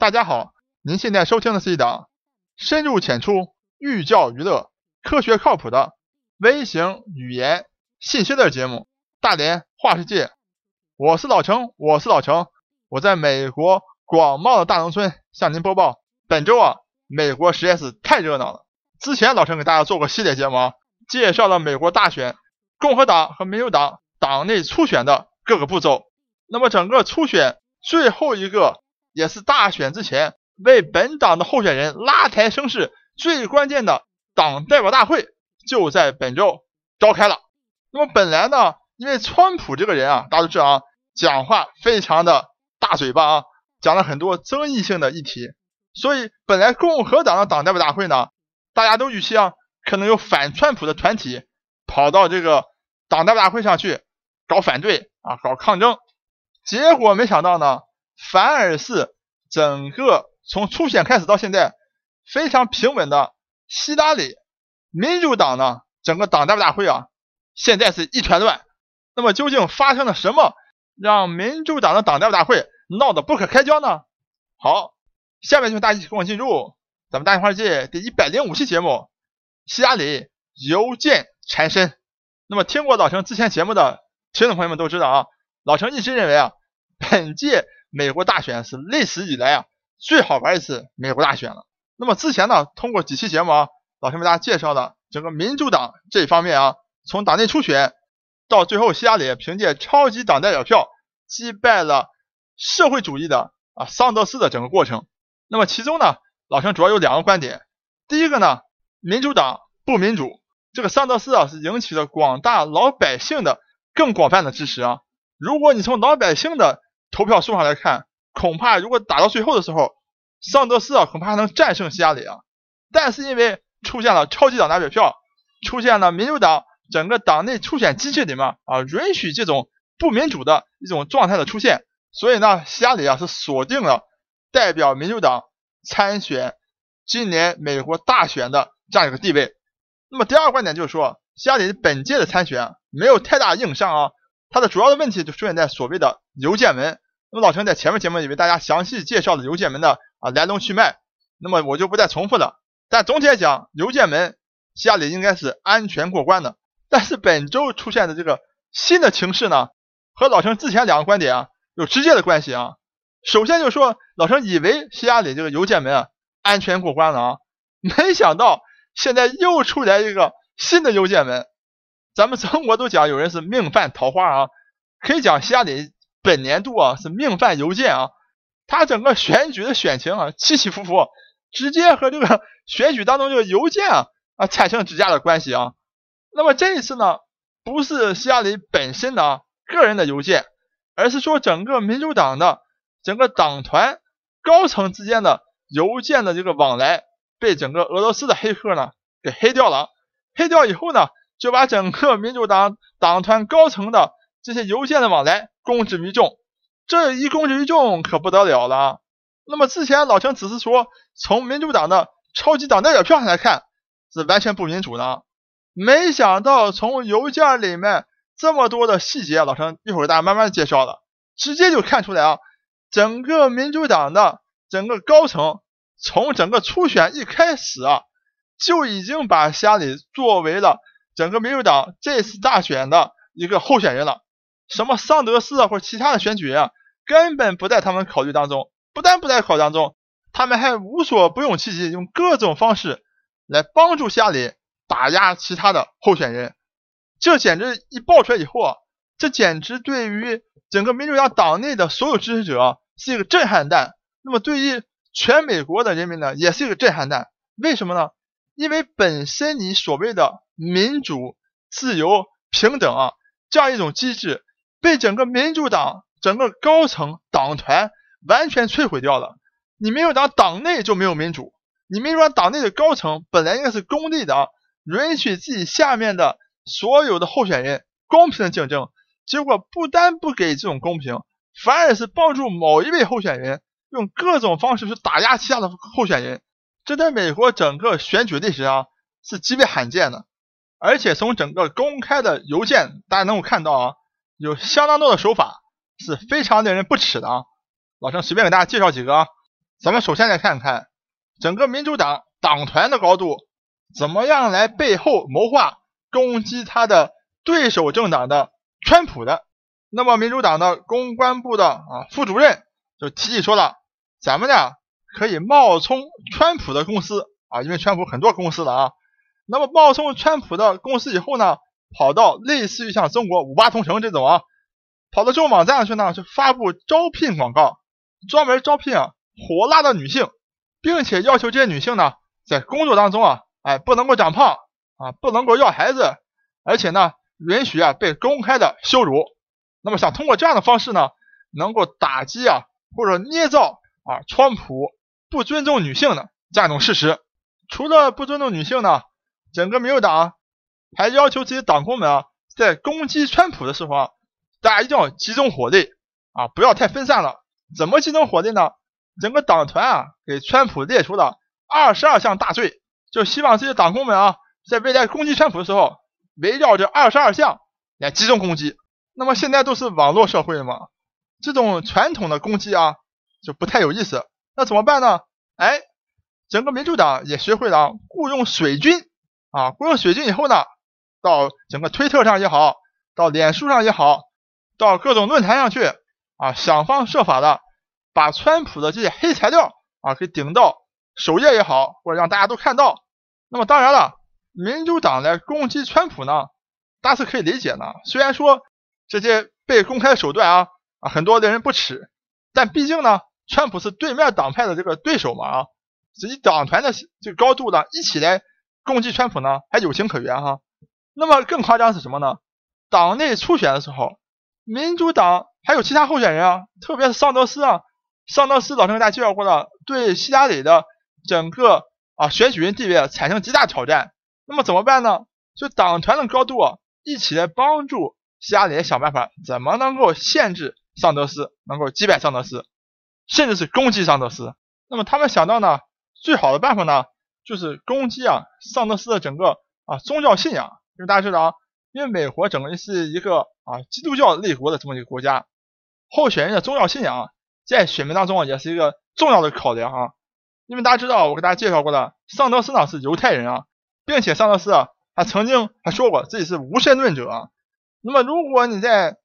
大家好，您现在收听的是一档深入浅出、寓教于乐、科学靠谱的微型语言信息类节目《大连话世界》。我是老程，我是老程，我在美国广袤的大农村向您播报。本周啊，美国实在是太热闹了。之前老程给大家做过系列节目，介绍了美国大选、共和党和民主党党内初选的各个步骤。那么整个初选最后一个。也是大选之前为本党的候选人拉抬声势最关键的党代表大会就在本周召开了。那么本来呢，因为川普这个人啊，大家都知道啊，讲话非常的大嘴巴啊，讲了很多争议性的议题，所以本来共和党的党代表大会呢，大家都预期啊，可能有反川普的团体跑到这个党代表大会上去搞反对啊，搞抗争。结果没想到呢。反而是整个从初选开始到现在非常平稳的希拉里民主党呢，整个党代表大会啊，现在是一团乱。那么究竟发生了什么，让民主党的党代表大会闹得不可开交呢？好，下面就大家一起跟我进入咱们大话界第一百零五期节目：希拉里邮件缠身。那么听过老陈之前节目的听众朋友们都知道啊，老陈一直认为啊，本届。美国大选是历史以来啊最好玩一次美国大选了。那么之前呢，通过几期节目啊，老师为大家介绍了整个民主党这一方面啊，从党内初选到最后希拉里凭借超级党代表票击败了社会主义的啊桑德斯的整个过程。那么其中呢，老陈主要有两个观点。第一个呢，民主党不民主，这个桑德斯啊是引起了广大老百姓的更广泛的支持啊。如果你从老百姓的投票数上来看，恐怕如果打到最后的时候，桑德斯啊恐怕还能战胜希拉里啊。但是因为出现了超级党代表票，出现了民主党整个党内初选机制里面啊允许这种不民主的一种状态的出现，所以呢，希拉里啊是锁定了代表民主党参选今年美国大选的这样一个地位。那么第二个观点就是说，希拉里本届的参选没有太大硬伤啊。它的主要的问题就出现在所谓的邮件门。那么老陈在前面节目里为大家详细介绍了邮件门的啊来龙去脉，那么我就不再重复了。但总体来讲，邮件门希拉里应该是安全过关的。但是本周出现的这个新的情势呢，和老陈之前两个观点啊有直接的关系啊。首先就是说，老陈以为希拉里这个邮件门啊安全过关了啊，没想到现在又出来一个新的邮件门。咱们中国都讲有人是命犯桃花啊，可以讲希拉里本年度啊是命犯邮件啊，他整个选举的选情啊起起伏伏，直接和这个 选举当中这个邮件啊啊产生直接的关系啊。那么这一次呢，不是希拉里本身的个人的邮件，而是说整个民主党的整个党团高层之间的邮件的这个往来被整个俄罗斯的黑客呢给黑掉了，黑掉以后呢。就把整个民主党党团高层的这些邮件的往来公之于众，这一公之于众可不得了了。那么之前老陈只是说从民主党的超级党代表票上来看是完全不民主的，没想到从邮件里面这么多的细节，老陈一会儿给大家慢慢介绍了，直接就看出来啊，整个民主党的整个高层从整个初选一开始啊，就已经把希拉里作为了。整个民主党这次大选的一个候选人了，什么桑德斯啊或者其他的选举人啊，根本不在他们考虑当中，不但不在考虑当中，他们还无所不用其极，用各种方式来帮助希拉里打压其他的候选人。这简直一爆出来以后啊，这简直对于整个民主党党内的所有支持者是一个震撼弹。那么对于全美国的人民呢，也是一个震撼弹。为什么呢？因为本身你所谓的民主、自由、平等啊，这样一种机制被整个民主党整个高层党团完全摧毁掉了。你民主党党内就没有民主，你民主党党内的高层本来应该是公立的，允许自己下面的所有的候选人公平的竞争，结果不单不给这种公平，反而是帮助某一位候选人用各种方式去打压其他的候选人。这在美国整个选举历史上是极为罕见的，而且从整个公开的邮件，大家能够看到啊，有相当多的手法是非常令人不齿的啊。老陈随便给大家介绍几个啊，咱们首先来看看整个民主党党团的高度，怎么样来背后谋划攻击他的对手政党的川普的。那么民主党的公关部的啊副主任就提议说了，咱们呢可以冒充川普的公司啊，因为川普很多公司的啊。那么冒充川普的公司以后呢，跑到类似于像中国五八同城这种啊，跑到这种网站上去呢，去发布招聘广告，专门招聘啊火辣的女性，并且要求这些女性呢，在工作当中啊，哎不能够长胖啊，不能够要孩子，而且呢，允许啊被公开的羞辱。那么想通过这样的方式呢，能够打击啊或者捏造啊川普不尊重女性的这样一种事实。除了不尊重女性呢？整个民主党还要求这些党工们啊，在攻击川普的时候啊，大家一定要集中火力啊，不要太分散了。怎么集中火力呢？整个党团啊，给川普列出了二十二项大罪，就希望这些党工们啊，在未来攻击川普的时候，围绕着二十二项来集中攻击。那么现在都是网络社会了嘛，这种传统的攻击啊，就不太有意思。那怎么办呢？哎，整个民主党也学会了雇佣水军。啊，雇佣水军以后呢，到整个推特上也好，到脸书上也好，到各种论坛上去啊，想方设法的把川普的这些黑材料啊给顶到首页也好，或者让大家都看到。那么当然了，民主党来攻击川普呢，大家是可以理解的。虽然说这些被公开手段啊啊很多的人不耻，但毕竟呢，川普是对面党派的这个对手嘛啊，以党团的这个高度呢一起来。攻击川普呢，还有情可原哈。那么更夸张是什么呢？党内初选的时候，民主党还有其他候选人啊，特别是桑德斯啊，桑德斯早晨给大家介绍过了，对希拉里的整个啊选举人地位产生极大挑战。那么怎么办呢？就党团的高度啊，一起来帮助希拉里想办法，怎么能够限制桑德斯，能够击败桑德斯，甚至是攻击桑德斯。那么他们想到呢，最好的办法呢？就是攻击啊，桑德斯的整个啊宗教信仰，因为大家知道啊，因为美国整个是一个啊基督教立国的这么一个国家，候选人的宗教信仰在选民当中啊也是一个重要的考量啊。因为大家知道，我给大家介绍过的，桑德斯呢是犹太人啊，并且桑德斯啊他曾经还说过自己是无神论者。那么如果你在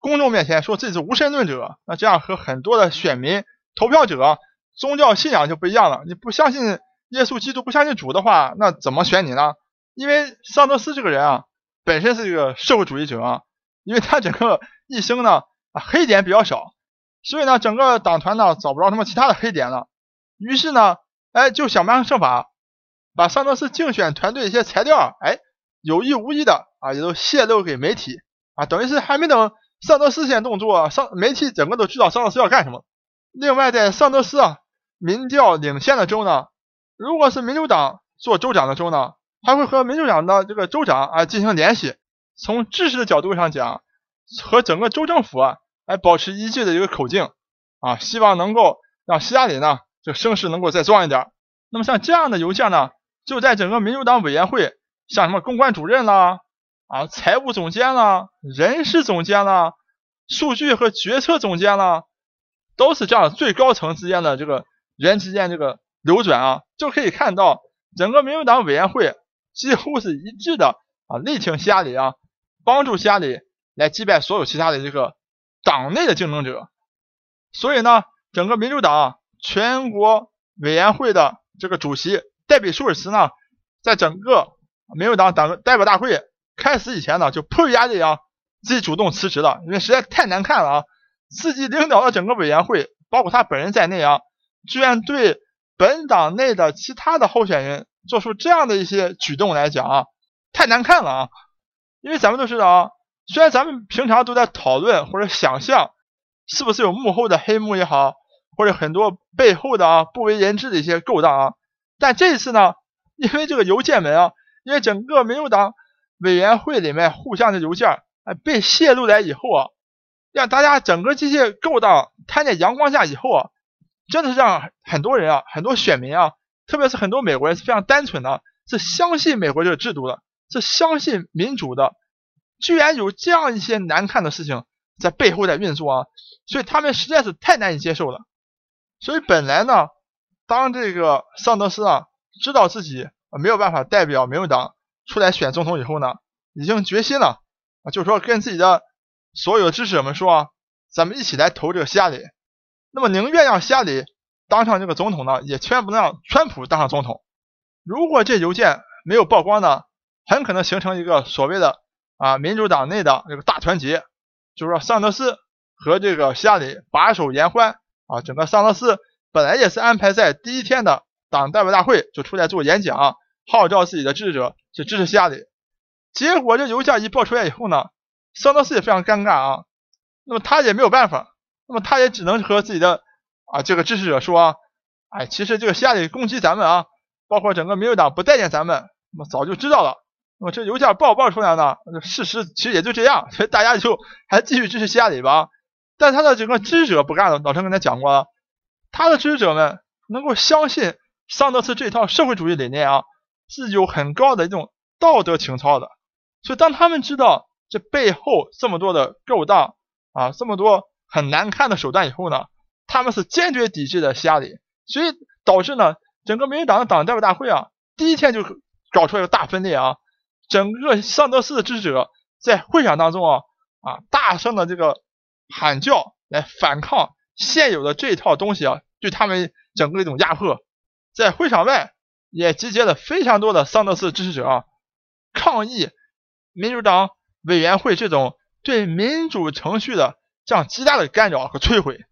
公众面前说自己是无神论者，那这样和很多的选民投票者宗教信仰就不一样了，你不相信。耶稣基督不相信主的话，那怎么选你呢？因为桑德斯这个人啊，本身是一个社会主义者啊，因为他整个一生呢啊黑点比较少，所以呢整个党团呢找不着什么其他的黑点了，于是呢哎就想方设法把桑德斯竞选团队一些材料哎有意无意的啊也都泄露给媒体啊，等于是还没等桑德斯先动作，桑媒体整个都知道桑德斯要干什么。另外在桑德斯啊民调领先的州呢。如果是民主党做州长的州呢，还会和民主党的这个州长啊进行联系，从知识的角度上讲，和整个州政府啊来保持一致的一个口径啊，希望能够让希拉里呢这声势能够再壮一点。那么像这样的邮件呢，就在整个民主党委员会，像什么公关主任啦、啊财务总监啦、人事总监啦、数据和决策总监啦，都是这样最高层之间的这个人之间这个。流转啊，就可以看到整个民主党委员会几乎是一致的啊，力挺希拉里啊，帮助希拉里来击败所有其他的这个党内的竞争者。所以呢，整个民主党全国委员会的这个主席戴比舒尔茨呢，在整个民主党党代表大会开始以前呢，就迫于压力啊，自己主动辞职了，因为实在太难看了啊，自己领导的整个委员会，包括他本人在内啊，居然对。本党内的其他的候选人做出这样的一些举动来讲啊，太难看了啊！因为咱们都知道啊，虽然咱们平常都在讨论或者想象，是不是有幕后的黑幕也好，或者很多背后的啊不为人知的一些勾当啊，但这一次呢，因为这个邮件门啊，因为整个民主党委员会里面互相的邮件哎被泄露来以后啊，让大家整个这些勾当摊在阳光下以后啊。真的是让很多人啊，很多选民啊，特别是很多美国人是非常单纯的，是相信美国这个制度的，是相信民主的，居然有这样一些难看的事情在背后在运作啊，所以他们实在是太难以接受了。所以本来呢，当这个桑德斯啊知道自己没有办法代表民主党出来选总统以后呢，已经决心了啊，就是说跟自己的所有支持者们说啊，咱们一起来投这个希拉里。那么宁愿让希拉里当上这个总统呢，也千万不能让川普当上总统。如果这邮件没有曝光呢，很可能形成一个所谓的啊民主党内的这个大团结，就是说桑德斯和这个希拉里把手言欢啊，整个桑德斯。本来也是安排在第一天的党代表大会就出来做演讲，号召自己的支持者去支持希拉里。结果这邮件一爆出来以后呢，桑德斯也非常尴尬啊。那么他也没有办法，那么他也只能和自己的啊这个支持者说啊，哎，其实这个希拉里攻击咱们啊，包括整个民主党不待见咱们，那么早就知道了。那么这邮件爆爆出来呢，事实其实也就这样，所以大家就还继续支持希拉里吧。但他的整个支持者不干了，老陈跟他讲过了。他的支持者们能够相信桑德斯这套社会主义理念啊，是有很高的一种道德情操的。所以当他们知道这背后这么多的勾当啊，这么多很难看的手段以后呢，他们是坚决抵制的希拉里。所以导致呢，整个民主党的党代表大会啊，第一天就搞出来个大分裂啊，整个桑德斯的支持者在会场当中啊啊大声的这个喊叫来反抗。现有的这一套东西啊，对他们整个一种压迫，在会场外也集结了非常多的桑德斯支持者啊，抗议民主党委员会这种对民主程序的这样极大的干扰和摧毁。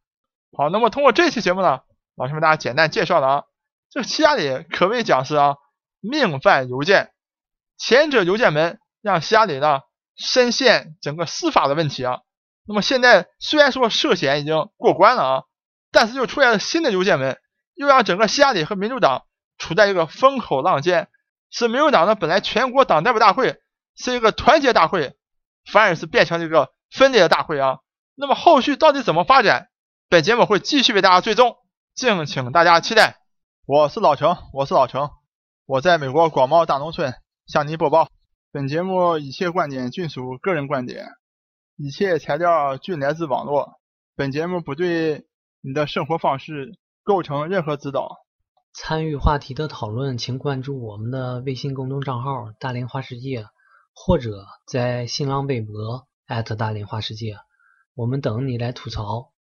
好，那么通过这期节目呢，老师们大家简单介绍了啊，这个希拉里可谓讲是啊命犯邮件，前者邮件门让希拉里呢深陷整个司法的问题啊。那么现在虽然说涉嫌已经过关了啊，但是又出现了新的邮件门，又让整个希拉里和民主党处在一个风口浪尖，使民主党呢本来全国党代表大会是一个团结大会，反而是变成了一个分裂的大会啊。那么后续到底怎么发展？本节目会继续为大家追踪，敬请大家期待。我是老程，我是老程，我在美国广袤大农村向您播报。本节目一切观点均属个人观点。一切材料均来自网络，本节目不对你的生活方式构成任何指导。参与话题的讨论，请关注我们的微信公众账号“大连花世界”，或者在新浪微博大连花世界，我们等你来吐槽。